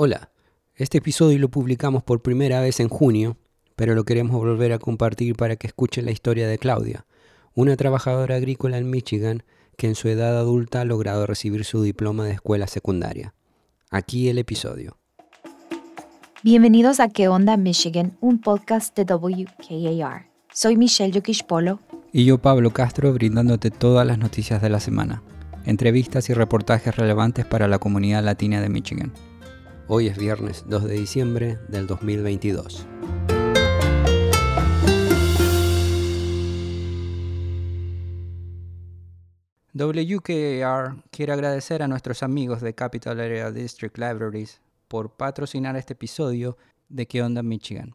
Hola, este episodio lo publicamos por primera vez en junio, pero lo queremos volver a compartir para que escuchen la historia de Claudia, una trabajadora agrícola en Michigan que en su edad adulta ha logrado recibir su diploma de escuela secundaria. Aquí el episodio. Bienvenidos a ¿Qué onda Michigan? Un podcast de WKAR. Soy Michelle Yokish Polo. Y yo Pablo Castro brindándote todas las noticias de la semana, entrevistas y reportajes relevantes para la comunidad latina de Michigan. Hoy es viernes 2 de diciembre del 2022. WKAR quiere agradecer a nuestros amigos de Capital Area District Libraries por patrocinar este episodio de ¿Qué onda Michigan?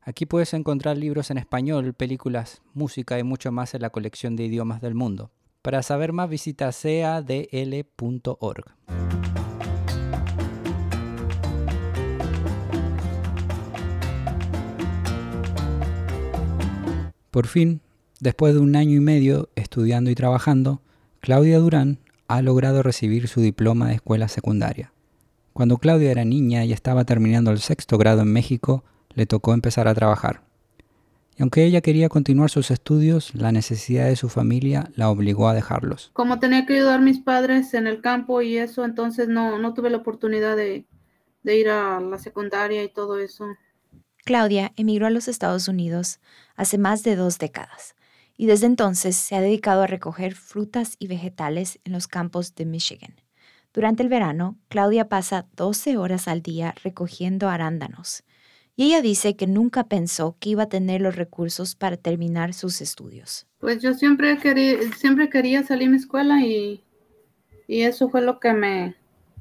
Aquí puedes encontrar libros en español, películas, música y mucho más en la colección de idiomas del mundo. Para saber más visita cadl.org. Por fin, después de un año y medio estudiando y trabajando, Claudia Durán ha logrado recibir su diploma de escuela secundaria. Cuando Claudia era niña y estaba terminando el sexto grado en México, le tocó empezar a trabajar. Y aunque ella quería continuar sus estudios, la necesidad de su familia la obligó a dejarlos. Como tenía que ayudar a mis padres en el campo y eso, entonces no, no tuve la oportunidad de, de ir a la secundaria y todo eso. Claudia emigró a los Estados Unidos hace más de dos décadas y desde entonces se ha dedicado a recoger frutas y vegetales en los campos de Michigan. Durante el verano, Claudia pasa 12 horas al día recogiendo arándanos y ella dice que nunca pensó que iba a tener los recursos para terminar sus estudios. Pues yo siempre quería, siempre quería salir a mi escuela y, y eso fue lo que me,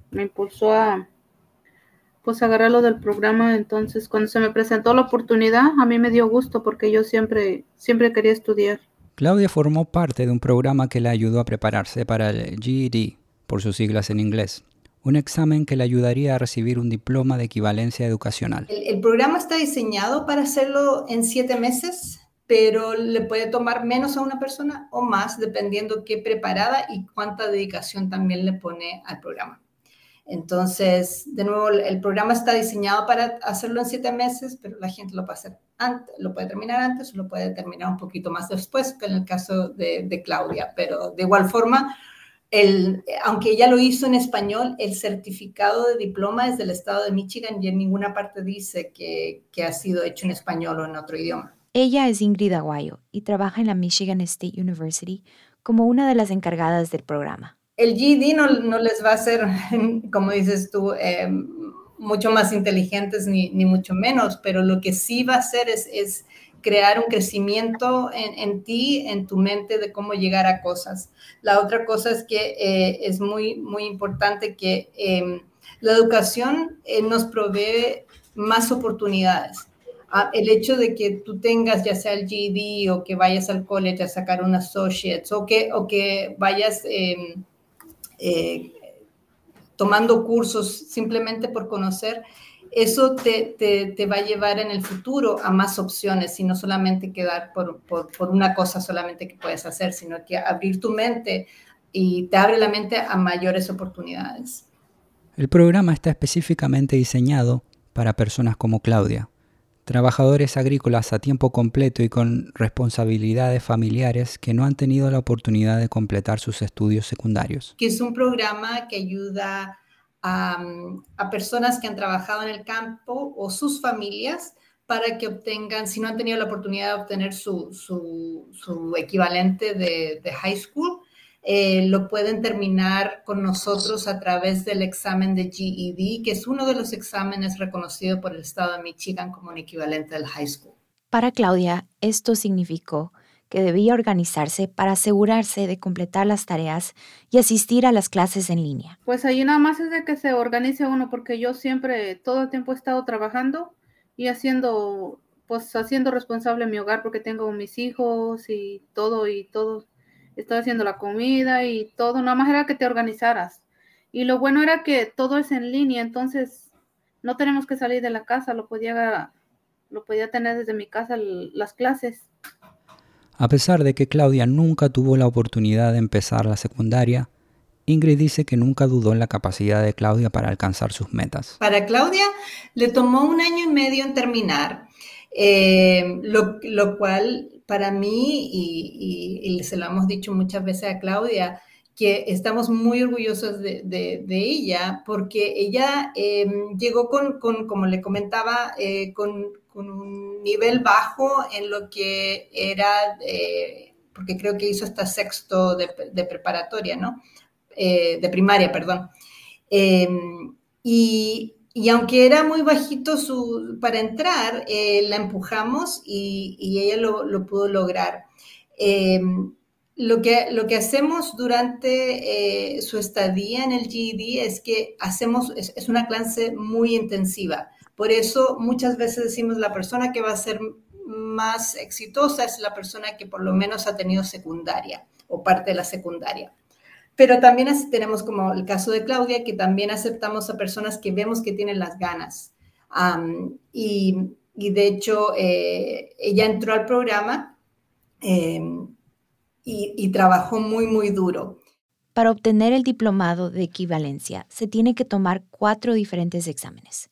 me impulsó a, pues agarrarlo del programa. Entonces, cuando se me presentó la oportunidad, a mí me dio gusto porque yo siempre, siempre quería estudiar. Claudia formó parte de un programa que le ayudó a prepararse para el GED, por sus siglas en inglés, un examen que le ayudaría a recibir un diploma de equivalencia educacional. El, el programa está diseñado para hacerlo en siete meses, pero le puede tomar menos a una persona o más, dependiendo qué preparada y cuánta dedicación también le pone al programa. Entonces, de nuevo, el programa está diseñado para hacerlo en siete meses, pero la gente lo puede hacer antes, lo puede terminar antes o lo puede terminar un poquito más después, en el caso de, Claudia. Pero de igual forma, aunque ella lo hizo en español, el certificado de diploma es del estado de Michigan y en ninguna parte dice que, que ha sido hecho en español o en otro idioma. Ella es Ingrid Aguayo y trabaja en la Michigan State University como una de las encargadas del programa el GED no, les va a hacer, como dices tú, eh, mucho más inteligentes ni, ni, mucho menos, pero lo que sí va a hacer es, crear un crecimiento en, en, ti, en tu mente de cómo llegar a cosas. La otra cosa es que eh, es muy, muy importante que eh, la educación eh, nos provee más oportunidades. El hecho de que tú tengas ya sea el GED o que vayas al college a sacar un associates o que, o que vayas em, eh, tomando cursos simplemente por conocer, eso te, te, te, va a llevar en el futuro a más opciones y no solamente quedar por, por, por, una cosa solamente que puedes hacer, sino que abrir tu mente y te abre la mente a mayores oportunidades. El programa está específicamente diseñado para personas como Claudia, trabajadores agrícolas a tiempo completo y con responsabilidades familiares que no han tenido la oportunidad de completar sus estudios secundarios. Que es un programa que ayuda a, personas que han trabajado en el campo o sus familias para que obtengan, si no han tenido la oportunidad de obtener su, equivalente de high school, eh, lo pueden terminar con nosotros a través del examen de GED, que es uno de los exámenes reconocidos por el estado de Michigan como un equivalente del high school. Para Claudia, esto significó que debía organizarse para asegurarse de completar las tareas y asistir a las clases en línea. Pues ahí nada más es de que se organice uno, porque yo siempre, todo el tiempo he estado trabajando y haciendo, pues haciendo responsable mi hogar, porque tengo mis hijos y todo, y todo estaba haciendo la comida y todo, nada más era que te organizaras. Y lo bueno era que todo es en línea, entonces no tenemos que salir de la casa, lo podía, lo podía tener desde mi casa las clases. A pesar de que Claudia nunca tuvo la oportunidad de empezar la secundaria, Ingrid dice que nunca dudó en la capacidad de Claudia para alcanzar sus metas. Para Claudia le tomó un año y medio en terminar, eh, lo, cual para mí, y, se lo hemos dicho muchas veces a Claudia, que estamos muy orgullosos de, ella, porque ella eh, llegó con, como le comentaba, eh, con, un nivel bajo en lo que era, porque creo que hizo hasta sexto de, de preparatoria, ¿no? Eh, de primaria, perdón. Em, y, aunque era muy bajito su, para entrar, eh, la empujamos y, ella lo, pudo lograr. Em, lo, que, lo que hacemos durante eh, su estadía en el GED es que hacemos, es, es, una clase muy intensiva. Por eso muchas veces decimos la persona que va a ser más exitosa es la persona que por lo menos ha tenido secundaria o parte de la secundaria. Pero también tenemos como el caso de Claudia, que también aceptamos a personas que vemos que tienen las ganas. y, de hecho, eh, ella entró al programa em, y, y trabajó muy, muy duro. Para obtener el diplomado de equivalencia, se tiene que tomar cuatro diferentes exámenes.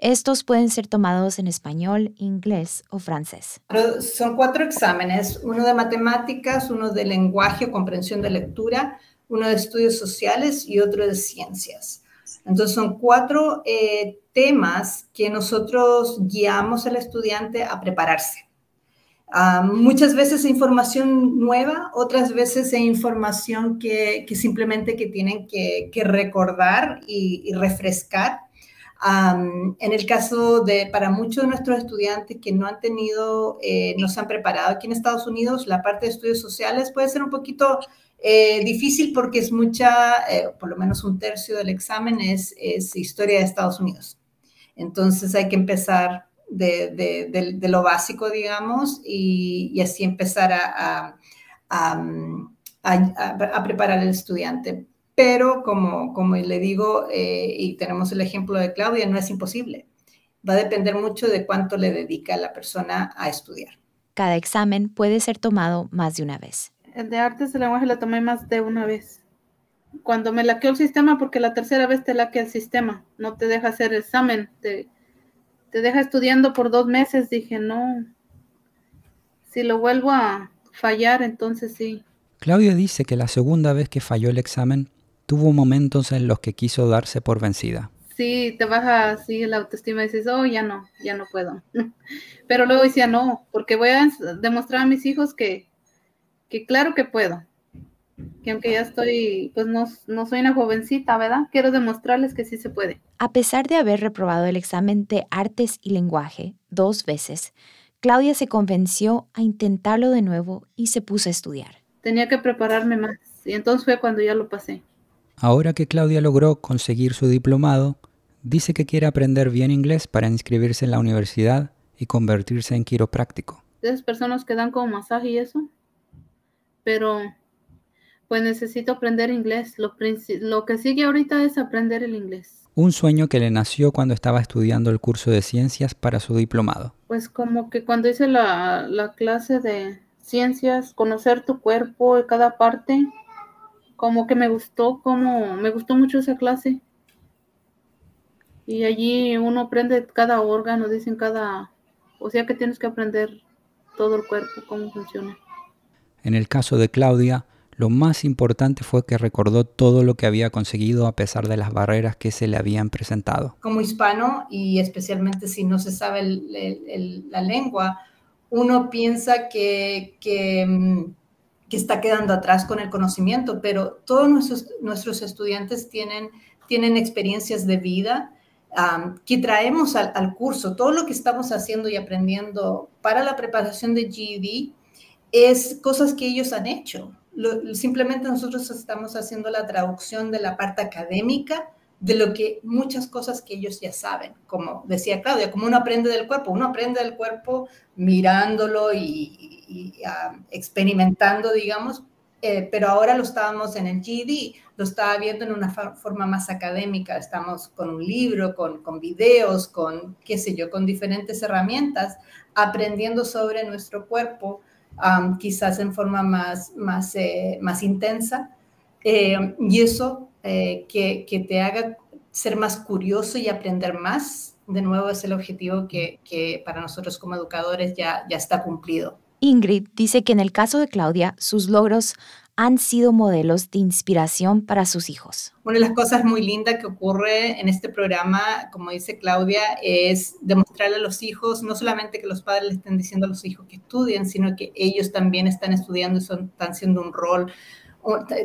Estos pueden ser tomados en español, inglés o francés. son cuatro exámenes, uno de matemáticas, uno de lenguaje o comprensión de lectura, uno de estudios sociales y otro de ciencias. Entonces son cuatro eh, temas que nosotros guiamos al estudiante a prepararse. Ah, muchas veces es información nueva, otras veces es información que, simplemente que tienen que, recordar y, refrescar. en el caso de, para muchos de nuestros estudiantes que no han tenido, eh, no se han preparado aquí en Estados Unidos, la parte de estudios sociales puede ser un poquito eh, difícil porque es mucha, eh, por lo menos un tercio del examen es, es, historia de Estados Unidos. Entonces hay que empezar de, de, lo básico, digamos, y, y así empezar a, a, a, preparar al estudiante. Pero como, como le digo, eh, y tenemos el ejemplo de Claudia, no es imposible. Va a depender mucho de cuánto le dedica la persona a estudiar. Cada examen puede ser tomado más de una vez. El de artes de lenguaje la tomé más de una vez. Cuando me laqueó el sistema, porque la tercera vez te laquea el sistema, no te deja hacer examen, te, te deja estudiando por dos meses. Dije, no, si lo vuelvo a fallar, entonces sí. Claudia dice que la segunda vez que falló el examen tuvo momentos en los que quiso darse por vencida. Sí, te baja así la autoestima y dices, oh, ya no, ya no puedo. Pero luego decía, no, porque voy a demostrar a mis hijos que, que claro que puedo, que aunque ya estoy, pues no, no, soy una jovencita, ¿verdad? Quiero demostrarles que sí se puede. A pesar de haber reprobado el examen de artes y lenguaje dos veces, Claudia se convenció a intentarlo de nuevo y se puso a estudiar. Tenía que prepararme más y entonces fue cuando ya lo pasé. Ahora que Claudia logró conseguir su diplomado, dice que quiere aprender bien inglés para inscribirse en la universidad y convertirse en quiropráctico. esas personas que dan como masaje y eso, pero pues necesito aprender inglés. Lo, lo que sigue ahorita es aprender el inglés. Un sueño que le nació cuando estaba estudiando el curso de ciencias para su diplomado. Pues como que cuando hice la, la clase de ciencias, conocer tu cuerpo y cada parte, como que me gustó, como me gustó mucho esa clase. Y allí uno aprende cada órgano, dicen cada, o sea que tienes que aprender todo el cuerpo, cómo funciona. En el caso de Claudia, lo más importante fue que recordó todo lo que había conseguido a pesar de las barreras que se le habían presentado. Como hispano, y especialmente si no se sabe la lengua, uno piensa que, mm, que, está quedando atrás con el conocimiento, pero todos nuestros, nuestros estudiantes tienen, tienen experiencias de vida que traemos al, al curso. Todo lo que estamos haciendo y aprendiendo para la preparación de GED es cosas que ellos han hecho. simplemente nosotros estamos haciendo la traducción de la parte académica de lo que muchas cosas que ellos ya saben, como decía Claudia, como uno aprende del cuerpo, uno aprende del cuerpo mirándolo y, ah, experimentando, digamos, eh, pero ahora lo estábamos en el GED, lo estaba viendo en una forma más académica, estamos con un libro, con, con videos, con, qué sé yo, con diferentes herramientas, aprendiendo sobre nuestro cuerpo quizás en forma más, más, eh, más intensa. Eh, y eso eh, que, que, te haga ser más curioso y aprender más, de nuevo es el objetivo que, que para nosotros como educadores ya, ya está cumplido. Ingrid dice que en el caso de Claudia, sus logros han sido modelos de inspiración para sus hijos. Una de las cosas muy lindas que ocurre en este programa, como dice Claudia, es demostrarle a los hijos, no solamente que los padres le estén diciendo a los hijos que estudien, sino que ellos también están estudiando y están haciendo un rol,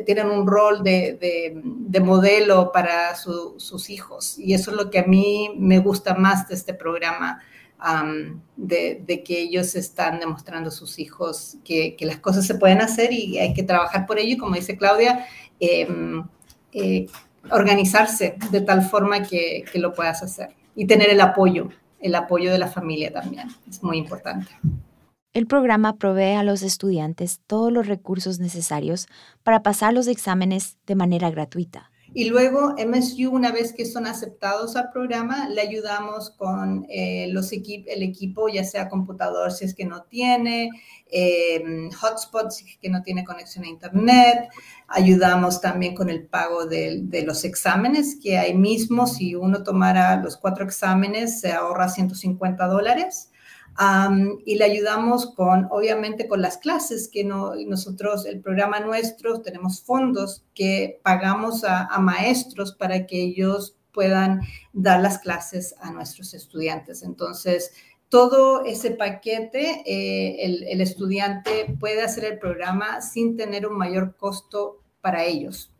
tienen un rol de, de, modelo para sus hijos. Y eso es lo que a mí me gusta más de este programa de, que ellos están demostrando a sus hijos que, las cosas se pueden hacer y hay que trabajar por ello. Y como dice Claudia, em, eh, organizarse de tal forma que, que lo puedas hacer y tener el apoyo, el apoyo de la familia también. Es muy importante. El programa provee a los estudiantes todos los recursos necesarios para pasar los exámenes de manera gratuita. Y luego MSU, una vez que son aceptados al programa, le ayudamos con eh, los el equipo, ya sea computador si es que no tiene, eh, hotspots si es que no tiene conexión a Internet. Ayudamos también con el pago de, de los exámenes, que ahí mismo, si uno tomara los cuatro exámenes, se ahorra 150 dólares y le ayudamos con, obviamente, con las clases que no, nosotros, el programa nuestro, tenemos fondos que pagamos a, maestros para que ellos puedan dar las clases a nuestros estudiantes. Entonces, todo ese paquete, eh, el, estudiante puede hacer el programa sin tener un mayor costo para ellos.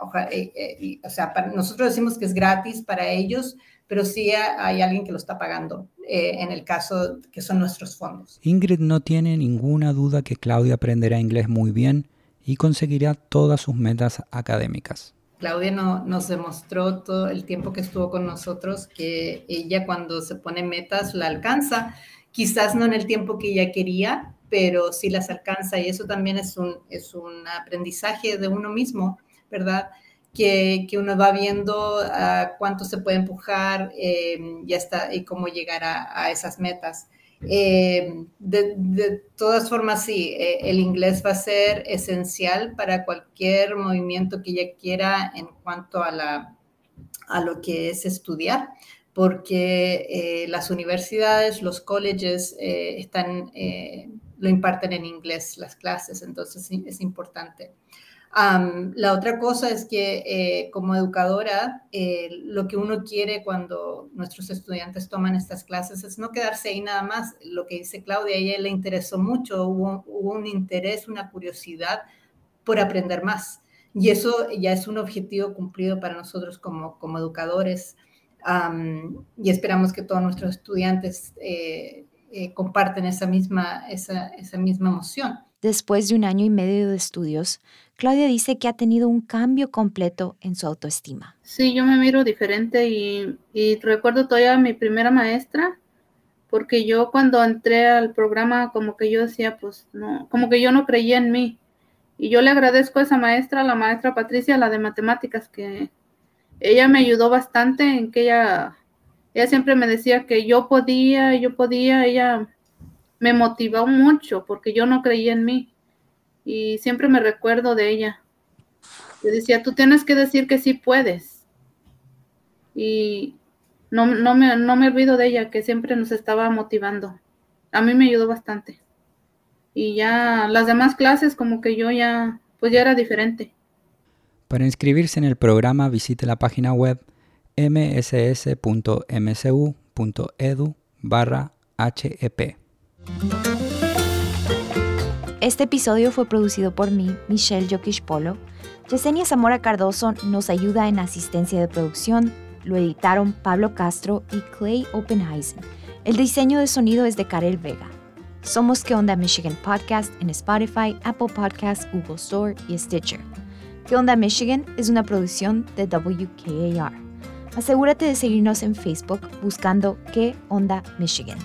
O sea, eh, eh, o sea para, nosotros decimos que es gratis para ellos, pero sí hay alguien que lo está pagando eh, en el caso que son nuestros fondos. Ingrid no tiene ninguna duda que Claudia aprenderá inglés muy bien y conseguirá todas sus metas académicas. Claudia no, nos demostró todo el tiempo que estuvo con nosotros que ella cuando se pone metas la alcanza, quizás no en el tiempo que ella quería, pero sí las alcanza y eso también es un, es un aprendizaje de uno mismo, ¿verdad? que, uno va viendo a cuánto se puede empujar eh, y, y cómo llegar a, esas metas. Eh, de, todas formas, sí, eh, el inglés va a ser esencial para cualquier movimiento que ella quiera en cuanto a, la, a lo que es estudiar, porque las universidades, los colleges están, lo imparten en inglés las clases, entonces es importante la otra cosa es que eh, como educadora, eh, lo que uno quiere cuando nuestros estudiantes toman estas clases es no quedarse ahí nada más. Lo que dice Claudia, a ella le interesó mucho, hubo, un interés, una curiosidad por aprender más. Y eso ya es un objetivo cumplido para nosotros como, como educadores. y esperamos que todos nuestros estudiantes eh, comparten esa misma, esa, esa misma emoción. Después de un año y medio de estudios, Claudia dice que ha tenido un cambio completo en su autoestima. Sí, yo me miro diferente y, recuerdo todavía mi primera maestra, porque yo cuando entré al programa como que yo decía, pues no, como que yo no creía en mí. Y yo le agradezco a esa maestra, la maestra Patricia, la de matemáticas, que ella me ayudó bastante en que ella, ella siempre me decía que yo podía, yo podía, ella me motivó mucho porque yo no creía en mí y siempre me recuerdo de ella. Yo decía, tú tienes que decir que sí puedes. Y no, no, me, no me olvido de ella, que siempre nos estaba motivando. A mí me ayudó bastante. Y ya las demás clases como que yo ya, pues ya era diferente. Para inscribirse en el programa visite la página web mss.mcu.edu barra HEP. Este episodio fue producido por mí, Michelle Jokish Polo. Yesenia Zamora Cardoso nos ayuda en asistencia de producción. Lo editaron Pablo Castro y Clay Oppenheisen. El diseño de sonido es de Karel Vega. Somos ¿Qué onda Michigan Podcast en Spotify, Apple Podcasts, Google Store y Stitcher. ¿Qué onda Michigan es una producción de WKAR. Asegúrate de seguirnos en Facebook buscando ¿Qué onda Michigan?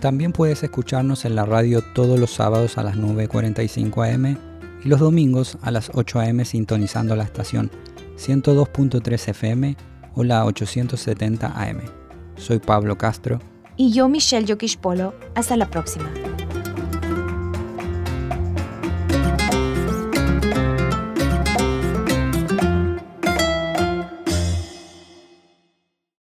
También puedes escucharnos en la radio todos los sábados a las 9.45 am y los domingos a las 8 am sintonizando la estación 102.3 FM o la 870 AM. Soy Pablo Castro. Y yo Michelle Polo. Hasta la próxima.